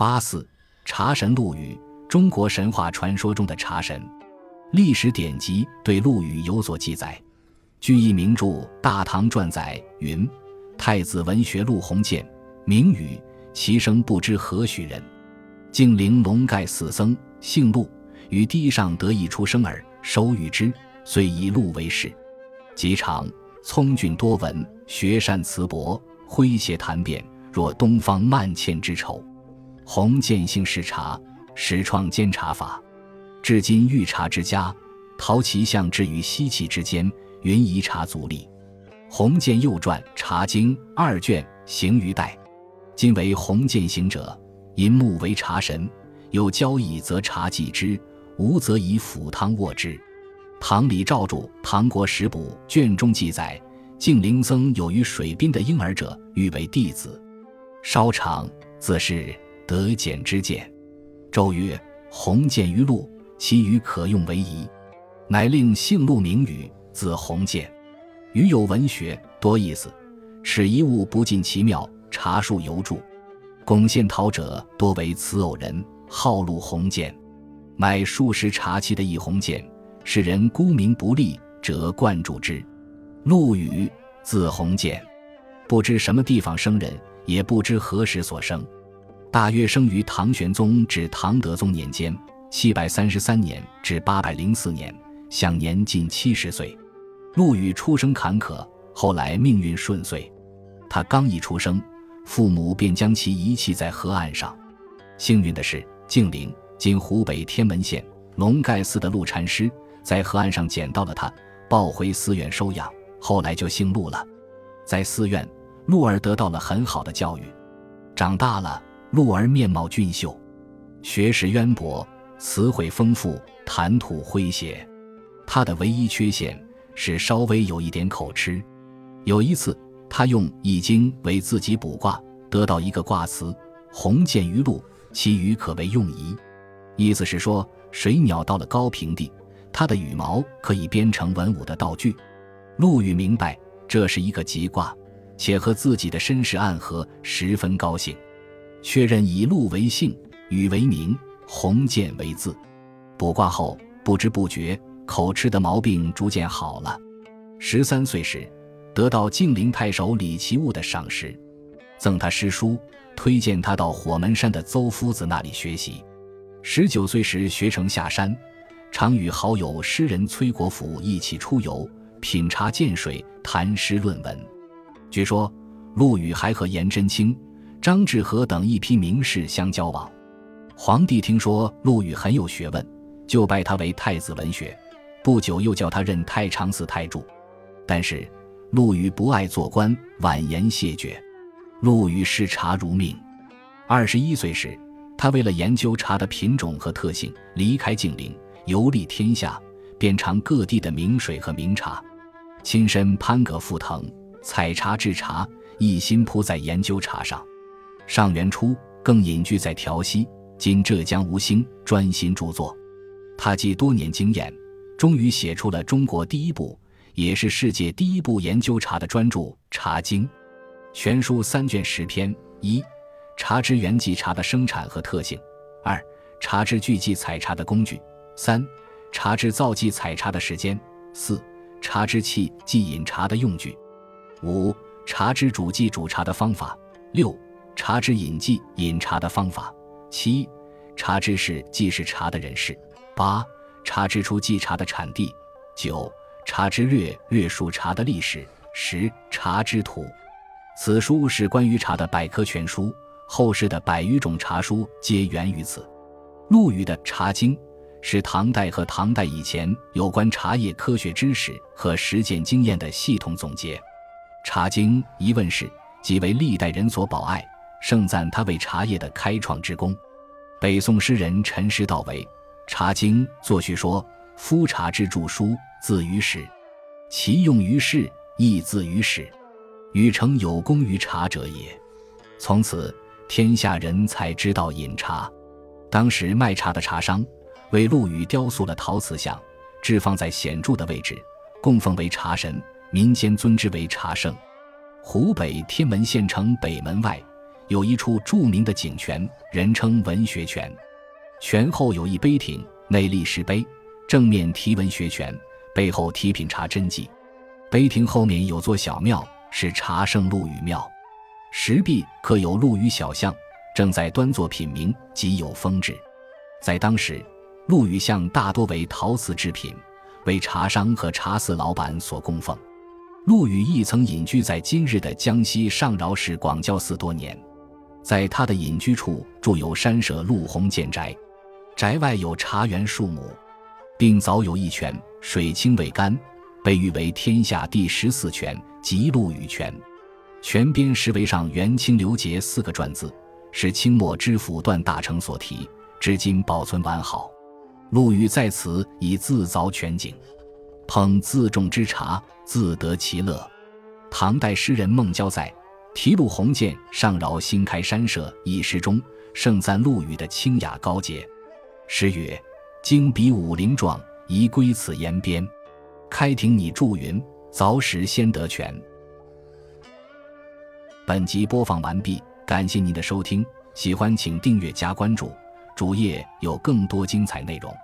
八四茶神陆羽，中国神话传说中的茶神。历史典籍对陆羽有所记载。据一名著《大唐传》载云：“太子文学陆鸿渐，名羽，其生不知何许人。竟陵龙盖寺僧，姓陆，于堤上得一出生儿。收育之，遂以陆为氏。及长，聪俊多闻，学善辞博，诙谐谈辩，若东方曼倩之丑。鸿渐性嗜茶，始创煎茶法。至今御茶之家，陶其象置于西岐之间，云夷茶足立。鸿渐又传《茶经》二卷，行于代。今为鸿渐行者，银木为茶神，有交易则茶祭之。无则以釜汤握之。唐李照著《唐国史补》卷中记载，敬陵僧有于水滨的婴儿者，欲为弟子。稍长，自是得简之见。周曰：“鸿渐于陆，其余可用为宜。”乃令姓陆名羽，字鸿渐。羽有文学多意思，使一物不尽其妙。茶树犹著，贡献陶者多为此偶人，号陆鸿渐。买数十茶器的一鸿渐，世人沽名不立，则冠注之。陆羽，字鸿渐，不知什么地方生人，也不知何时所生，大约生于唐玄宗至唐德宗年间（七百三十三年至八百零四年），享年近七十岁。陆羽出生坎坷，后来命运顺遂。他刚一出生，父母便将其遗弃在河岸上。幸运的是，静陵。今湖北天门县龙盖寺的陆禅师在河岸上捡到了他，抱回寺院收养，后来就姓陆了。在寺院，陆儿得到了很好的教育。长大了，陆儿面貌俊秀，学识渊博，词汇丰富，谈吐诙谐。他的唯一缺陷是稍微有一点口吃。有一次，他用《易经》为自己卜卦，得到一个卦辞：“鸿渐于陆，其余可为用仪。”意思是说，水鸟到了高平地，它的羽毛可以编成文武的道具。陆羽明白这是一个吉卦，且和自己的身世暗合，十分高兴。确认以陆为姓，羽为名，鸿渐为字。卜卦后，不知不觉口吃的毛病逐渐好了。十三岁时，得到晋陵太守李奇物的赏识，赠他诗书，推荐他到火门山的邹夫子那里学习。十九岁时学成下山，常与好友诗人崔国辅一起出游，品茶见水，谈诗论文。据说陆羽还和颜真卿、张志和等一批名士相交往。皇帝听说陆羽很有学问，就拜他为太子文学，不久又叫他任太常寺太助。但是陆羽不爱做官，婉言谢绝。陆羽视茶如命。二十一岁时。他为了研究茶的品种和特性，离开静陵，游历天下，遍尝各地的名水和名茶，亲身攀葛赴藤，采茶制茶，一心扑在研究茶上。上元初，更隐居在调溪（今浙江吴兴），专心著作。他集多年经验，终于写出了中国第一部，也是世界第一部研究茶的专著《茶经》。全书三卷十篇。一茶之原记茶的生产和特性；二、茶之具记采茶的工具；三、茶之造记采茶的时间；四、茶之器记饮茶的用具；五、茶之煮记煮茶的方法；六、茶之饮记饮茶的方法；七、茶之事记是茶的人士；八、茶之初记茶的产地；九、茶之略略述茶的历史；十、茶之图。此书是关于茶的百科全书。后世的百余种茶书皆源于此。陆羽的《茶经》是唐代和唐代以前有关茶叶科学知识和实践经验的系统总结。《茶经》一问世，即为历代人所保爱，盛赞他为茶叶的开创之功。北宋诗人陈师道为《茶经》作序说：“夫茶之著书，自于始，其用于世，亦自于始。禹成有功于茶者也。”从此。天下人才知道饮茶。当时卖茶的茶商为陆羽雕塑了陶瓷像，置放在显著的位置，供奉为茶神，民间尊之为茶圣。湖北天门县城北门外有一处著名的井泉，人称文学泉。泉后有一碑亭，内立石碑，正面题“文学泉”，背后题“品茶真迹”。碑亭后面有座小庙，是茶圣陆羽庙。石壁刻有陆羽小像，正在端坐品茗，极有风致。在当时，陆羽像大多为陶瓷制品，为茶商和茶肆老板所供奉。陆羽亦曾隐居在今日的江西上饶市广教寺多年，在他的隐居处筑有山舍陆鸿建宅，宅外有茶园数亩，并早有一泉，水清未干，被誉为天下第十四泉，即陆羽泉。泉边石围上“元清刘节”四个篆字，是清末知府段大成所题，至今保存完好。陆羽在此以自凿泉井。捧自种之茶，自得其乐。唐代诗人孟郊在《题陆鸿渐上饶新开山社》一诗中，盛赞陆羽的清雅高洁。诗曰：“经比武陵壮，宜归此岩边。开庭拟祝云，凿石先得泉。”本集播放完毕，感谢您的收听，喜欢请订阅加关注，主页有更多精彩内容。